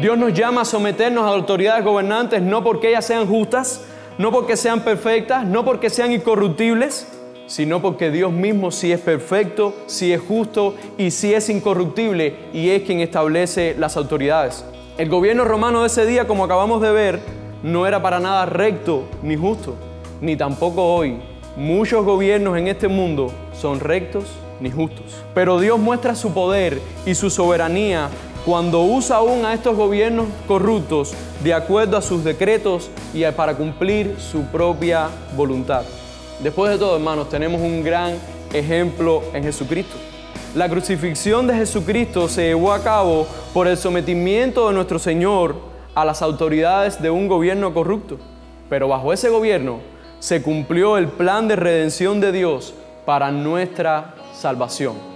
Dios nos llama a someternos a autoridades gobernantes no porque ellas sean justas, no porque sean perfectas, no porque sean incorruptibles, sino porque Dios mismo sí es perfecto, sí es justo y sí es incorruptible y es quien establece las autoridades. El gobierno romano de ese día, como acabamos de ver, no era para nada recto ni justo, ni tampoco hoy. Muchos gobiernos en este mundo son rectos ni justos. Pero Dios muestra su poder y su soberanía cuando usa aún a estos gobiernos corruptos de acuerdo a sus decretos y para cumplir su propia voluntad. Después de todo, hermanos, tenemos un gran ejemplo en Jesucristo. La crucifixión de Jesucristo se llevó a cabo por el sometimiento de nuestro Señor a las autoridades de un gobierno corrupto. Pero bajo ese gobierno se cumplió el plan de redención de Dios para nuestra salvación.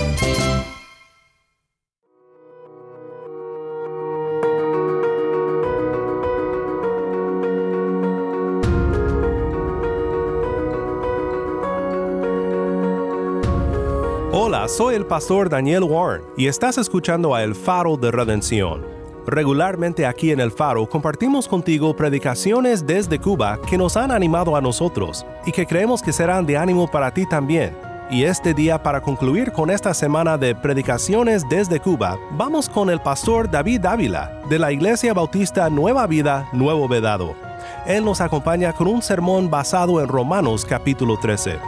Hola, soy el pastor Daniel Warren y estás escuchando a El Faro de Redención. Regularmente aquí en El Faro compartimos contigo predicaciones desde Cuba que nos han animado a nosotros y que creemos que serán de ánimo para ti también. Y este día para concluir con esta semana de predicaciones desde Cuba, vamos con el pastor David Ávila de la Iglesia Bautista Nueva Vida, Nuevo Vedado. Él nos acompaña con un sermón basado en Romanos capítulo 13.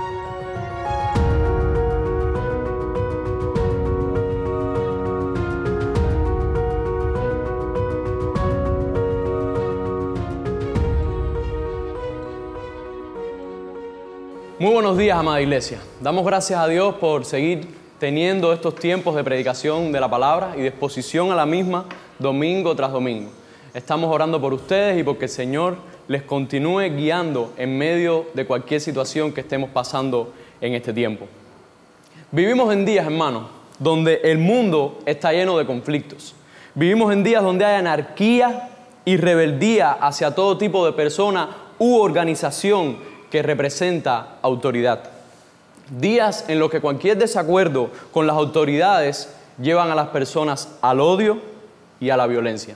Muy buenos días, amada iglesia. Damos gracias a Dios por seguir teniendo estos tiempos de predicación de la palabra y de exposición a la misma domingo tras domingo. Estamos orando por ustedes y porque el Señor les continúe guiando en medio de cualquier situación que estemos pasando en este tiempo. Vivimos en días, hermanos, donde el mundo está lleno de conflictos. Vivimos en días donde hay anarquía y rebeldía hacia todo tipo de persona u organización que representa autoridad. Días en los que cualquier desacuerdo con las autoridades llevan a las personas al odio y a la violencia.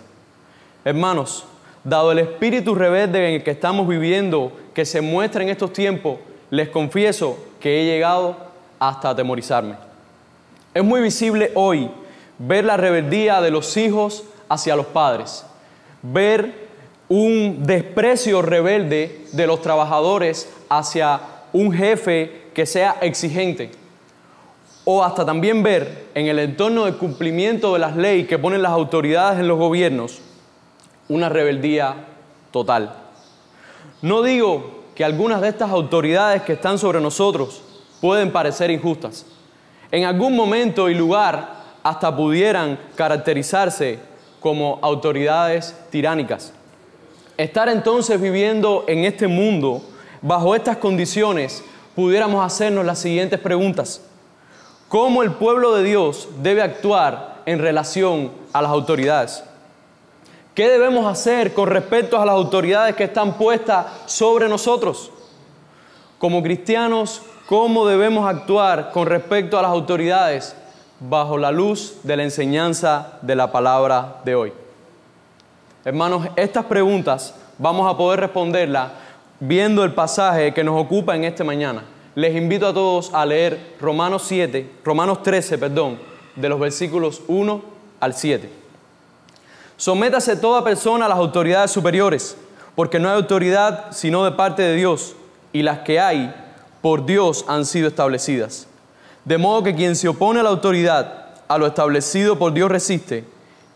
Hermanos, dado el espíritu rebelde en el que estamos viviendo, que se muestra en estos tiempos, les confieso que he llegado hasta atemorizarme. Es muy visible hoy ver la rebeldía de los hijos hacia los padres, ver un desprecio rebelde de los trabajadores hacia un jefe que sea exigente. O hasta también ver en el entorno de cumplimiento de las leyes que ponen las autoridades en los gobiernos una rebeldía total. No digo que algunas de estas autoridades que están sobre nosotros pueden parecer injustas. En algún momento y lugar hasta pudieran caracterizarse como autoridades tiránicas. Estar entonces viviendo en este mundo bajo estas condiciones, pudiéramos hacernos las siguientes preguntas. ¿Cómo el pueblo de Dios debe actuar en relación a las autoridades? ¿Qué debemos hacer con respecto a las autoridades que están puestas sobre nosotros? Como cristianos, ¿cómo debemos actuar con respecto a las autoridades bajo la luz de la enseñanza de la palabra de hoy? Hermanos, estas preguntas vamos a poder responderlas viendo el pasaje que nos ocupa en este mañana. Les invito a todos a leer Romanos 7, Romanos 13, perdón, de los versículos 1 al 7. Sométase toda persona a las autoridades superiores, porque no hay autoridad sino de parte de Dios, y las que hay por Dios han sido establecidas. De modo que quien se opone a la autoridad, a lo establecido por Dios resiste,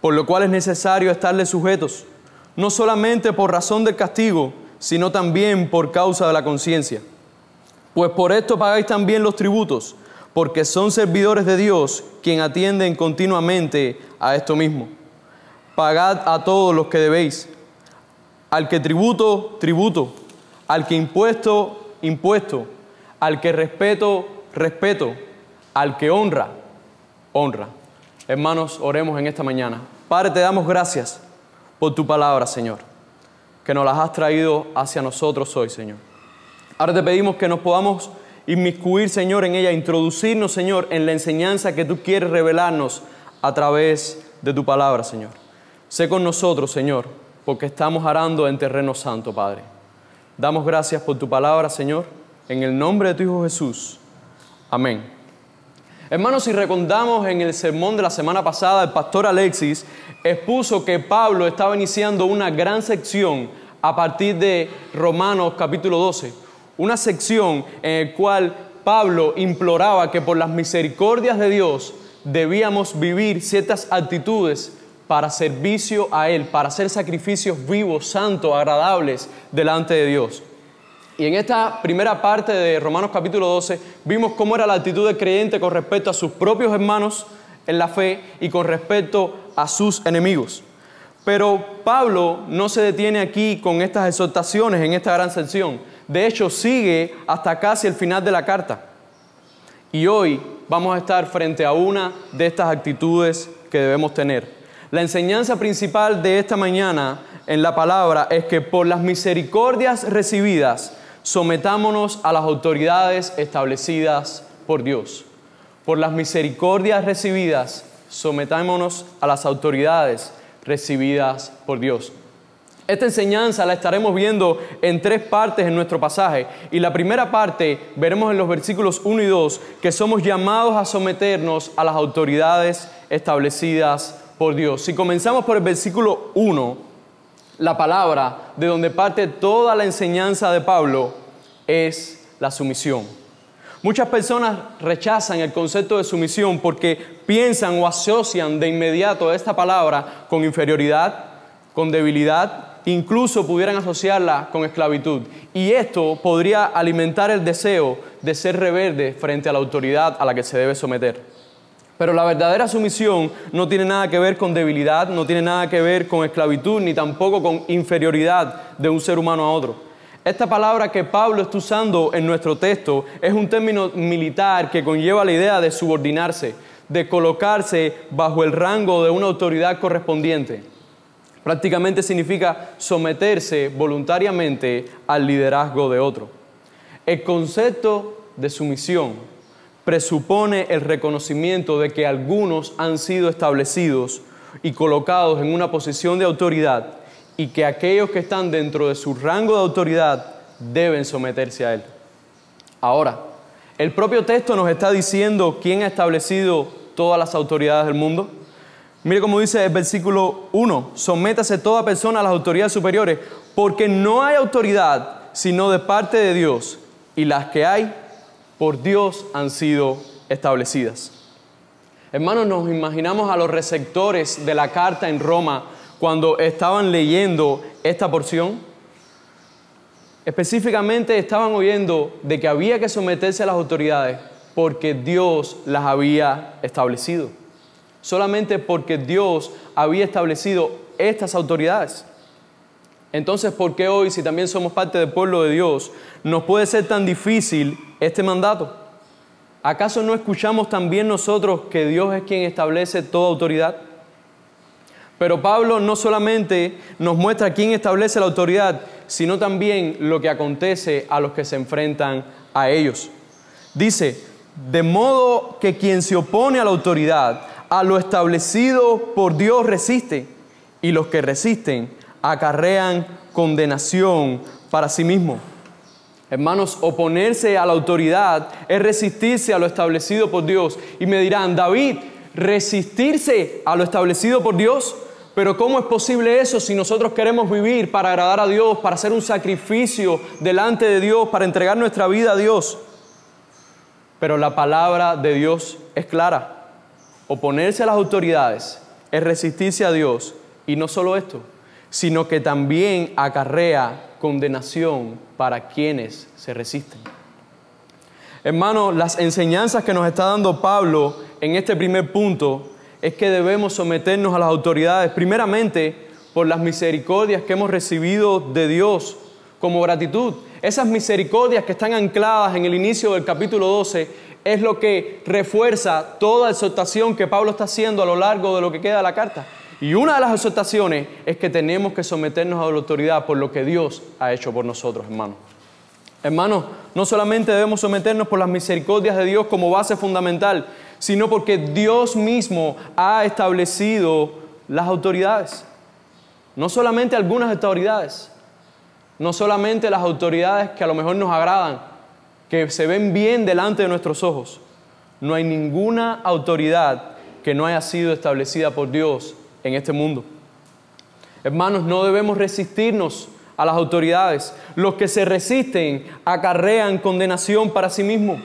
Por lo cual es necesario estarle sujetos, no solamente por razón del castigo, sino también por causa de la conciencia. Pues por esto pagáis también los tributos, porque son servidores de Dios quien atienden continuamente a esto mismo. Pagad a todos los que debéis. Al que tributo, tributo. Al que impuesto, impuesto. Al que respeto, respeto. Al que honra, honra. Hermanos, oremos en esta mañana. Padre, te damos gracias por tu palabra, Señor, que nos las has traído hacia nosotros hoy, Señor. Ahora te pedimos que nos podamos inmiscuir, Señor, en ella, introducirnos, Señor, en la enseñanza que tú quieres revelarnos a través de tu palabra, Señor. Sé con nosotros, Señor, porque estamos arando en terreno santo, Padre. Damos gracias por tu palabra, Señor, en el nombre de tu Hijo Jesús. Amén. Hermanos, si recordamos en el sermón de la semana pasada, el pastor Alexis expuso que Pablo estaba iniciando una gran sección a partir de Romanos capítulo 12, una sección en la cual Pablo imploraba que por las misericordias de Dios debíamos vivir ciertas actitudes para servicio a Él, para hacer sacrificios vivos, santos, agradables delante de Dios. Y en esta primera parte de Romanos capítulo 12 vimos cómo era la actitud del creyente con respecto a sus propios hermanos en la fe y con respecto a sus enemigos. Pero Pablo no se detiene aquí con estas exhortaciones en esta gran sección. De hecho, sigue hasta casi el final de la carta. Y hoy vamos a estar frente a una de estas actitudes que debemos tener. La enseñanza principal de esta mañana en la palabra es que por las misericordias recibidas, sometámonos a las autoridades establecidas por Dios. Por las misericordias recibidas, sometámonos a las autoridades recibidas por Dios. Esta enseñanza la estaremos viendo en tres partes en nuestro pasaje. Y la primera parte veremos en los versículos 1 y 2 que somos llamados a someternos a las autoridades establecidas por Dios. Si comenzamos por el versículo 1, la palabra de donde parte toda la enseñanza de Pablo es la sumisión. Muchas personas rechazan el concepto de sumisión porque piensan o asocian de inmediato esta palabra con inferioridad, con debilidad, incluso pudieran asociarla con esclavitud. Y esto podría alimentar el deseo de ser rebelde frente a la autoridad a la que se debe someter. Pero la verdadera sumisión no tiene nada que ver con debilidad, no tiene nada que ver con esclavitud, ni tampoco con inferioridad de un ser humano a otro. Esta palabra que Pablo está usando en nuestro texto es un término militar que conlleva la idea de subordinarse, de colocarse bajo el rango de una autoridad correspondiente. Prácticamente significa someterse voluntariamente al liderazgo de otro. El concepto de sumisión presupone el reconocimiento de que algunos han sido establecidos y colocados en una posición de autoridad y que aquellos que están dentro de su rango de autoridad deben someterse a él. Ahora, el propio texto nos está diciendo quién ha establecido todas las autoridades del mundo. Mire cómo dice el versículo 1, sométase toda persona a las autoridades superiores, porque no hay autoridad sino de parte de Dios, y las que hay por Dios han sido establecidas. Hermanos, nos imaginamos a los receptores de la carta en Roma cuando estaban leyendo esta porción. Específicamente estaban oyendo de que había que someterse a las autoridades porque Dios las había establecido. Solamente porque Dios había establecido estas autoridades. Entonces, ¿por qué hoy, si también somos parte del pueblo de Dios, nos puede ser tan difícil este mandato? ¿Acaso no escuchamos también nosotros que Dios es quien establece toda autoridad? Pero Pablo no solamente nos muestra quién establece la autoridad, sino también lo que acontece a los que se enfrentan a ellos. Dice, de modo que quien se opone a la autoridad, a lo establecido por Dios resiste, y los que resisten acarrean condenación para sí mismo. Hermanos, oponerse a la autoridad es resistirse a lo establecido por Dios. Y me dirán, David, resistirse a lo establecido por Dios, pero ¿cómo es posible eso si nosotros queremos vivir para agradar a Dios, para hacer un sacrificio delante de Dios, para entregar nuestra vida a Dios? Pero la palabra de Dios es clara. Oponerse a las autoridades es resistirse a Dios. Y no solo esto, sino que también acarrea condenación para quienes se resisten. Hermano, las enseñanzas que nos está dando Pablo en este primer punto es que debemos someternos a las autoridades, primeramente por las misericordias que hemos recibido de Dios como gratitud. Esas misericordias que están ancladas en el inicio del capítulo 12 es lo que refuerza toda exhortación que Pablo está haciendo a lo largo de lo que queda de la carta. Y una de las exhortaciones es que tenemos que someternos a la autoridad por lo que Dios ha hecho por nosotros, hermanos. Hermanos, no solamente debemos someternos por las misericordias de Dios como base fundamental, sino porque Dios mismo ha establecido las autoridades. No solamente algunas autoridades, no solamente las autoridades que a lo mejor nos agradan, que se ven bien delante de nuestros ojos. No hay ninguna autoridad que no haya sido establecida por Dios en este mundo. Hermanos, no debemos resistirnos a las autoridades. Los que se resisten acarrean condenación para sí mismos.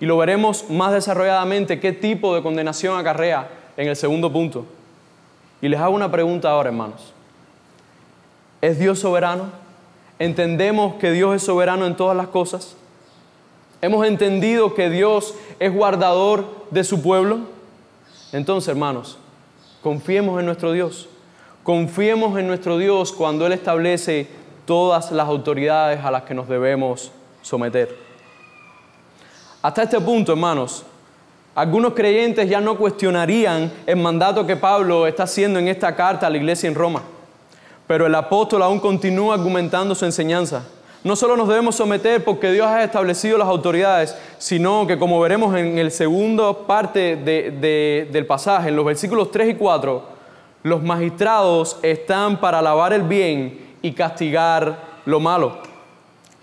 Y lo veremos más desarrolladamente qué tipo de condenación acarrea en el segundo punto. Y les hago una pregunta ahora, hermanos. ¿Es Dios soberano? ¿Entendemos que Dios es soberano en todas las cosas? ¿Hemos entendido que Dios es guardador de su pueblo? Entonces, hermanos, confiemos en nuestro Dios. Confiemos en nuestro Dios cuando Él establece todas las autoridades a las que nos debemos someter. Hasta este punto, hermanos, algunos creyentes ya no cuestionarían el mandato que Pablo está haciendo en esta carta a la iglesia en Roma. Pero el apóstol aún continúa argumentando su enseñanza. No solo nos debemos someter porque Dios ha establecido las autoridades, sino que como veremos en el segundo parte del pasaje, en los versículos 3 y 4, los magistrados están para alabar el bien y castigar lo malo.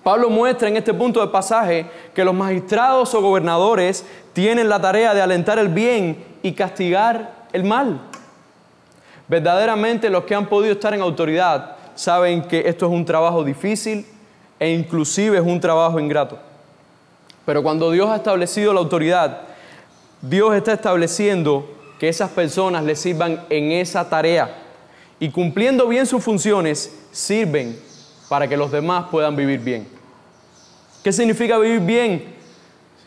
Pablo muestra en este punto del pasaje que los magistrados o gobernadores tienen la tarea de alentar el bien y castigar el mal. Verdaderamente los que han podido estar en autoridad saben que esto es un trabajo difícil e inclusive es un trabajo ingrato. Pero cuando Dios ha establecido la autoridad, Dios está estableciendo que esas personas le sirvan en esa tarea y cumpliendo bien sus funciones, sirven para que los demás puedan vivir bien. ¿Qué significa vivir bien?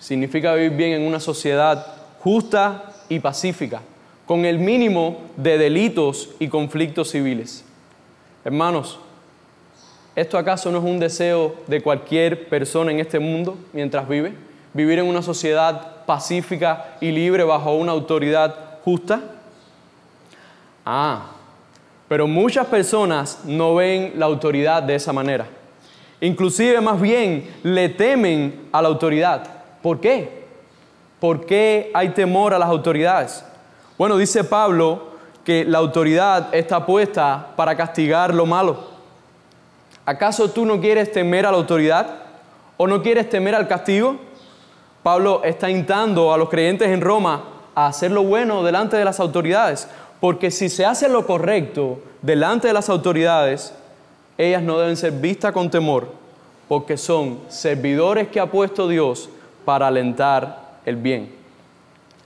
Significa vivir bien en una sociedad justa y pacífica, con el mínimo de delitos y conflictos civiles. Hermanos, ¿esto acaso no es un deseo de cualquier persona en este mundo mientras vive? Vivir en una sociedad pacífica y libre bajo una autoridad justa? Ah, pero muchas personas no ven la autoridad de esa manera. Inclusive más bien le temen a la autoridad. ¿Por qué? ¿Por qué hay temor a las autoridades? Bueno, dice Pablo que la autoridad está puesta para castigar lo malo. ¿Acaso tú no quieres temer a la autoridad? ¿O no quieres temer al castigo? Pablo está instando a los creyentes en Roma a hacer lo bueno delante de las autoridades, porque si se hace lo correcto delante de las autoridades, ellas no deben ser vistas con temor, porque son servidores que ha puesto Dios para alentar el bien.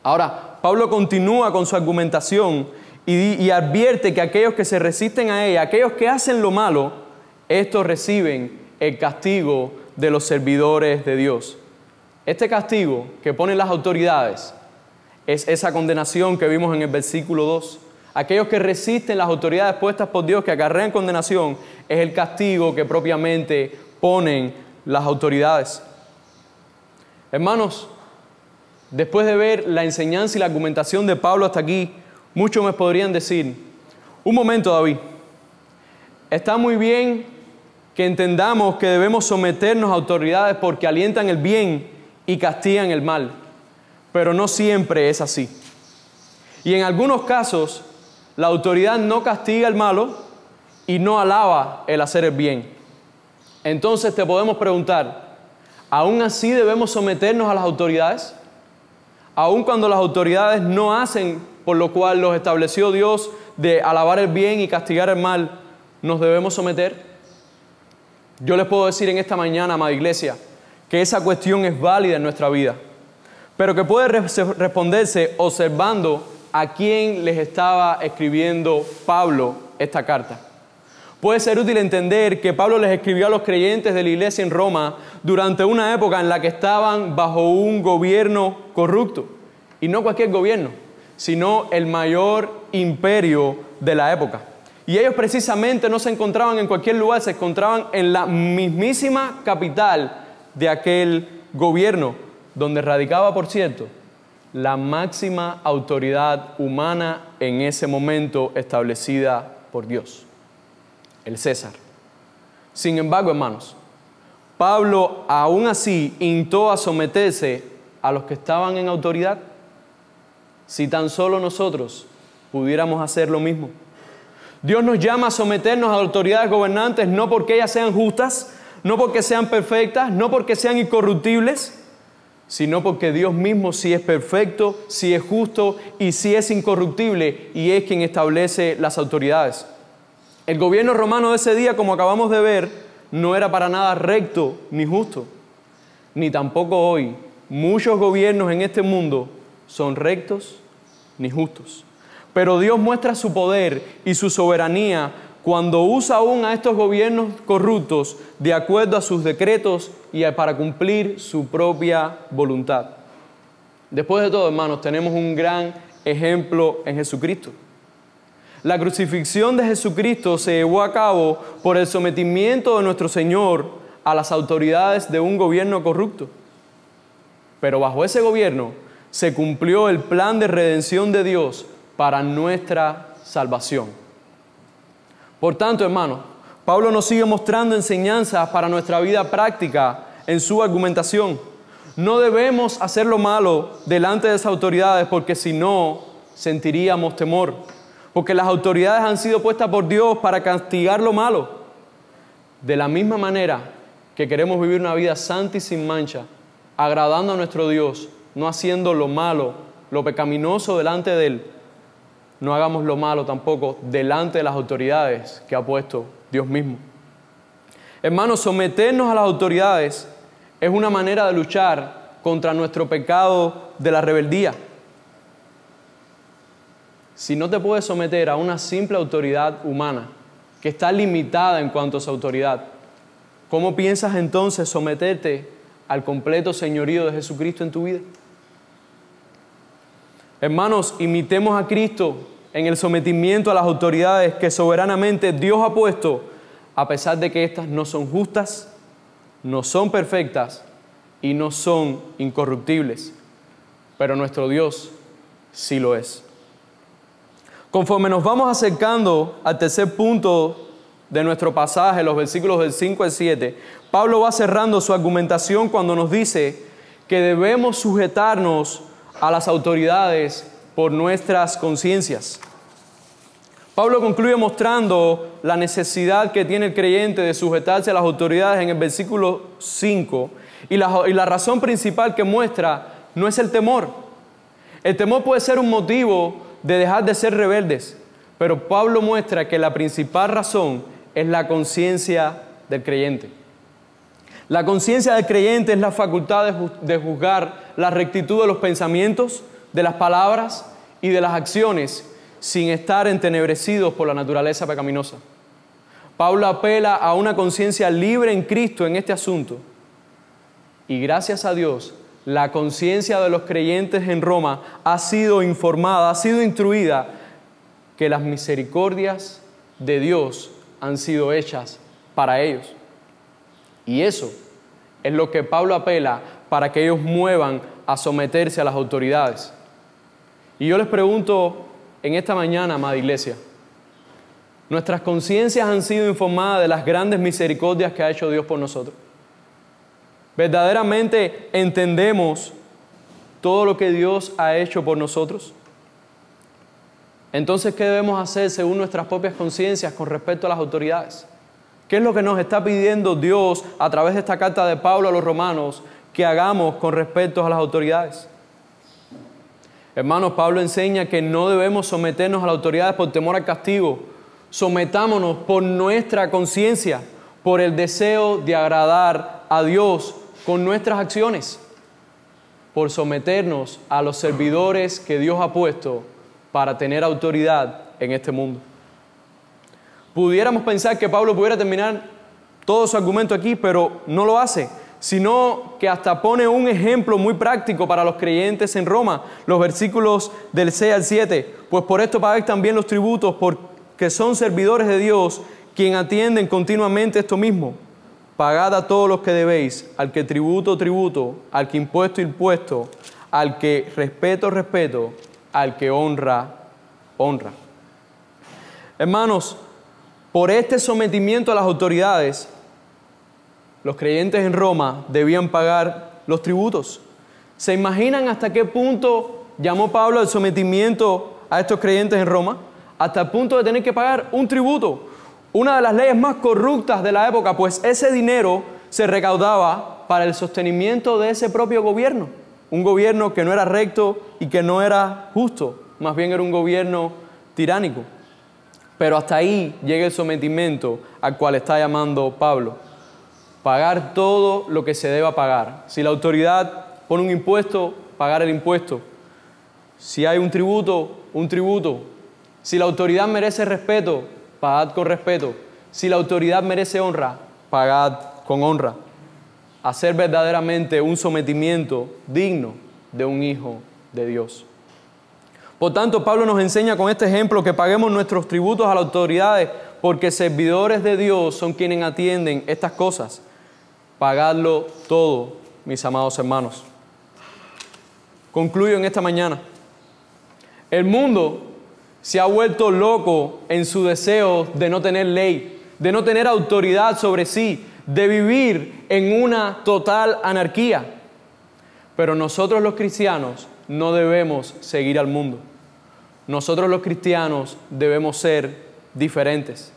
Ahora, Pablo continúa con su argumentación y, y, advierte que aquellos que se resisten a ella, aquellos que hacen lo malo, estos reciben el castigo de los servidores de Dios. Este castigo que ponen las autoridades es esa condenación que vimos en el versículo 2. Aquellos que resisten las autoridades puestas por Dios, que acarrean condenación, es el castigo que propiamente ponen las autoridades. Hermanos, después de ver la enseñanza y la argumentación de Pablo hasta aquí, muchos me podrían decir, un momento David, está muy bien que entendamos que debemos someternos a autoridades porque alientan el bien y castigan el mal pero no siempre es así. Y en algunos casos, la autoridad no castiga el malo y no alaba el hacer el bien. Entonces te podemos preguntar, ¿aún así debemos someternos a las autoridades? Aun cuando las autoridades no hacen por lo cual los estableció Dios de alabar el bien y castigar el mal, ¿nos debemos someter? Yo les puedo decir en esta mañana, amada iglesia, que esa cuestión es válida en nuestra vida, pero que puede responderse observando a quién les estaba escribiendo Pablo esta carta. Puede ser útil entender que Pablo les escribió a los creyentes de la iglesia en Roma durante una época en la que estaban bajo un gobierno corrupto. Y no cualquier gobierno, sino el mayor imperio de la época. Y ellos precisamente no se encontraban en cualquier lugar, se encontraban en la mismísima capital de aquel gobierno, donde radicaba, por cierto, la máxima autoridad humana en ese momento establecida por Dios, el César. Sin embargo, hermanos, Pablo aún así intó a someterse a los que estaban en autoridad. Si tan solo nosotros pudiéramos hacer lo mismo. Dios nos llama a someternos a autoridades gobernantes no porque ellas sean justas, no porque sean perfectas, no porque sean incorruptibles, sino porque Dios mismo sí es perfecto, sí es justo y sí es incorruptible y es quien establece las autoridades. El gobierno romano de ese día, como acabamos de ver, no era para nada recto ni justo, ni tampoco hoy. Muchos gobiernos en este mundo son rectos ni justos. Pero Dios muestra su poder y su soberanía cuando usa aún a estos gobiernos corruptos de acuerdo a sus decretos y para cumplir su propia voluntad. Después de todo, hermanos, tenemos un gran ejemplo en Jesucristo. La crucifixión de Jesucristo se llevó a cabo por el sometimiento de nuestro Señor a las autoridades de un gobierno corrupto. Pero bajo ese gobierno se cumplió el plan de redención de Dios para nuestra salvación. Por tanto, hermanos, Pablo nos sigue mostrando enseñanzas para nuestra vida práctica en su argumentación. No debemos hacer lo malo delante de esas autoridades porque si no, sentiríamos temor. Porque las autoridades han sido puestas por Dios para castigar lo malo. De la misma manera que queremos vivir una vida santa y sin mancha, agradando a nuestro Dios, no haciendo lo malo, lo pecaminoso delante de Él, no hagamos lo malo tampoco delante de las autoridades que ha puesto Dios mismo. Hermanos, someternos a las autoridades es una manera de luchar contra nuestro pecado de la rebeldía. Si no te puedes someter a una simple autoridad humana que está limitada en cuanto a su autoridad, ¿cómo piensas entonces someterte al completo señorío de Jesucristo en tu vida? Hermanos, imitemos a Cristo en el sometimiento a las autoridades que soberanamente Dios ha puesto, a pesar de que éstas no son justas, no son perfectas y no son incorruptibles. Pero nuestro Dios sí lo es. Conforme nos vamos acercando al tercer punto de nuestro pasaje, los versículos del 5 al 7, Pablo va cerrando su argumentación cuando nos dice que debemos sujetarnos a las autoridades por nuestras conciencias. Pablo concluye mostrando la necesidad que tiene el creyente de sujetarse a las autoridades en el versículo 5 y la, y la razón principal que muestra no es el temor. El temor puede ser un motivo de dejar de ser rebeldes, pero Pablo muestra que la principal razón es la conciencia del creyente. La conciencia del creyente es la facultad de juzgar la rectitud de los pensamientos, de las palabras y de las acciones sin estar entenebrecidos por la naturaleza pecaminosa. Pablo apela a una conciencia libre en Cristo en este asunto. Y gracias a Dios, la conciencia de los creyentes en Roma ha sido informada, ha sido instruida que las misericordias de Dios han sido hechas para ellos. Y eso es lo que Pablo apela para que ellos muevan a someterse a las autoridades. Y yo les pregunto en esta mañana, amada iglesia, nuestras conciencias han sido informadas de las grandes misericordias que ha hecho Dios por nosotros. ¿Verdaderamente entendemos todo lo que Dios ha hecho por nosotros? Entonces, ¿qué debemos hacer según nuestras propias conciencias con respecto a las autoridades? ¿Qué es lo que nos está pidiendo Dios a través de esta carta de Pablo a los romanos que hagamos con respecto a las autoridades? Hermanos, Pablo enseña que no debemos someternos a las autoridades por temor al castigo. Sometámonos por nuestra conciencia, por el deseo de agradar a Dios con nuestras acciones, por someternos a los servidores que Dios ha puesto para tener autoridad en este mundo. Pudiéramos pensar que Pablo pudiera terminar todo su argumento aquí, pero no lo hace, sino que hasta pone un ejemplo muy práctico para los creyentes en Roma, los versículos del 6 al 7. Pues por esto pagáis también los tributos, porque son servidores de Dios, quien atienden continuamente esto mismo. Pagad a todos los que debéis, al que tributo, tributo, al que impuesto, impuesto, al que respeto, respeto, al que honra, honra. Hermanos, por este sometimiento a las autoridades, los creyentes en Roma debían pagar los tributos. ¿Se imaginan hasta qué punto llamó Pablo el sometimiento a estos creyentes en Roma? Hasta el punto de tener que pagar un tributo. Una de las leyes más corruptas de la época, pues ese dinero se recaudaba para el sostenimiento de ese propio gobierno. Un gobierno que no era recto y que no era justo, más bien era un gobierno tiránico. Pero hasta ahí llega el sometimiento al cual está llamando Pablo. Pagar todo lo que se deba pagar. Si la autoridad pone un impuesto, pagar el impuesto. Si hay un tributo, un tributo. Si la autoridad merece respeto, pagad con respeto. Si la autoridad merece honra, pagad con honra. Hacer verdaderamente un sometimiento digno de un hijo de Dios. Por tanto, Pablo nos enseña con este ejemplo que paguemos nuestros tributos a las autoridades porque servidores de Dios son quienes atienden estas cosas. Pagadlo todo, mis amados hermanos. Concluyo en esta mañana. El mundo se ha vuelto loco en su deseo de no tener ley, de no tener autoridad sobre sí, de vivir en una total anarquía. Pero nosotros los cristianos no debemos seguir al mundo. Nosotros los cristianos debemos ser diferentes.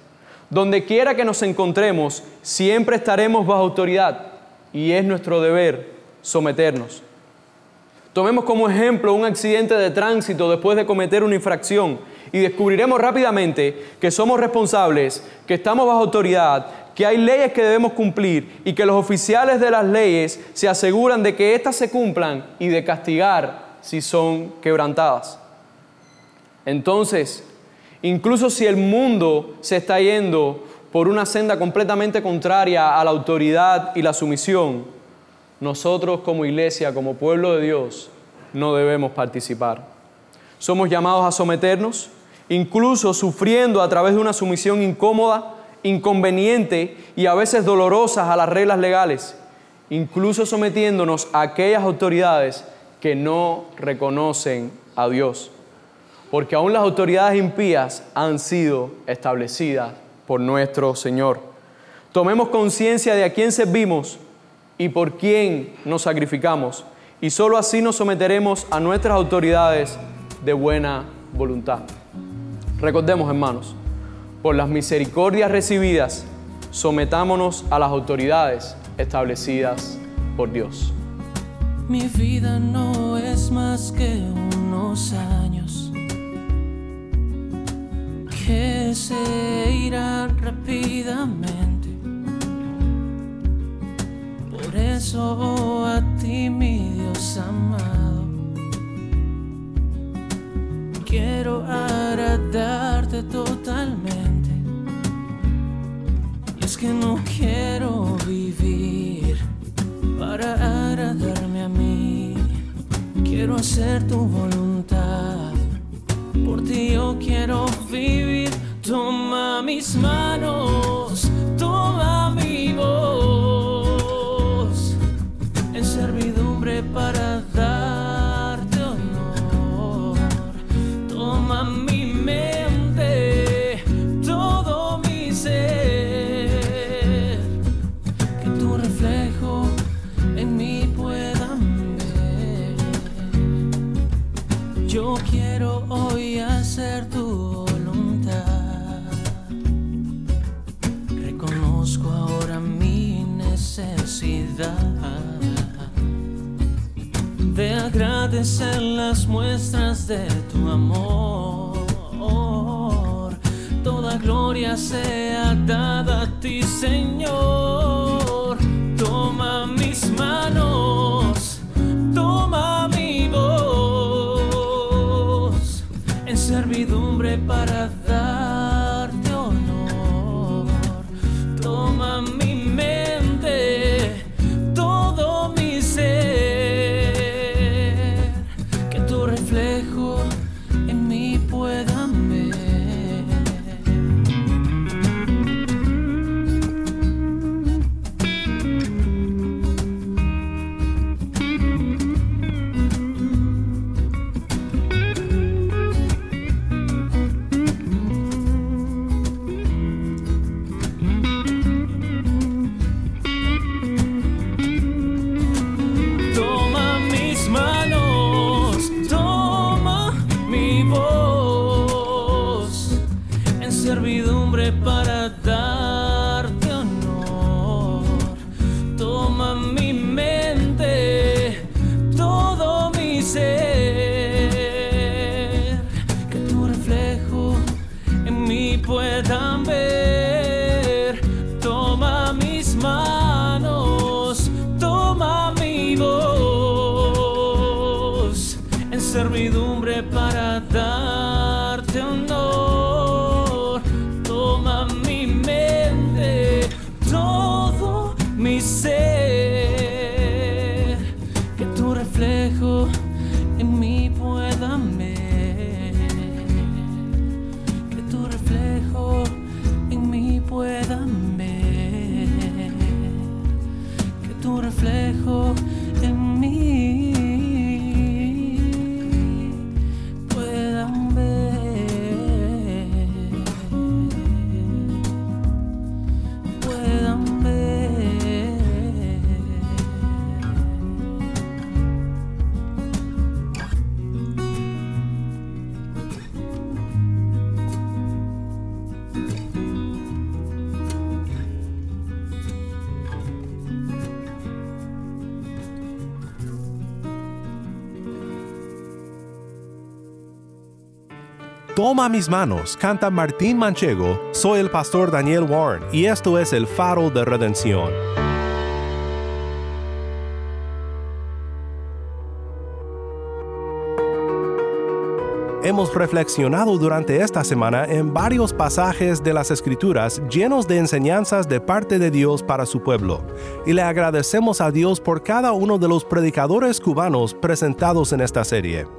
Donde quiera que nos encontremos, siempre estaremos bajo autoridad y es nuestro deber someternos. Tomemos como ejemplo un accidente de tránsito después de cometer una infracción y descubriremos rápidamente que somos responsables, que estamos bajo autoridad, que hay leyes que debemos cumplir y que los oficiales de las leyes se aseguran de que éstas se cumplan y de castigar si son quebrantadas. Entonces, incluso si el mundo se está yendo por una senda completamente contraria a la autoridad y la sumisión, nosotros como iglesia, como pueblo de Dios, no debemos participar. Somos llamados a someternos, incluso sufriendo a través de una sumisión incómoda, inconveniente y a veces dolorosas a las reglas legales, incluso sometiéndonos a aquellas autoridades que no reconocen a Dios. Porque aún las autoridades impías han sido establecidas por nuestro Señor. Tomemos conciencia de a quién servimos y por quién nos sacrificamos. Y sólo así nos someteremos a nuestras autoridades de buena voluntad. Recordemos, hermanos, por las misericordias recibidas, sometámonos a las autoridades establecidas por Dios. Mi vida no es más que unos años que se irán rápidamente. Por eso a ti, mi Dios amado, quiero agradarte totalmente. Y es que no quiero vivir para agradarme a mí. Quiero hacer tu voluntad. Por ti yo quiero vivir. Toma mis manos, amor. Toda gloria sea dada a ti, Señor. Toma mis manos, toma mi voz en servidumbre para Toma mis manos, canta Martín Manchego, soy el pastor Daniel Warren y esto es el faro de redención. Hemos reflexionado durante esta semana en varios pasajes de las Escrituras llenos de enseñanzas de parte de Dios para su pueblo, y le agradecemos a Dios por cada uno de los predicadores cubanos presentados en esta serie.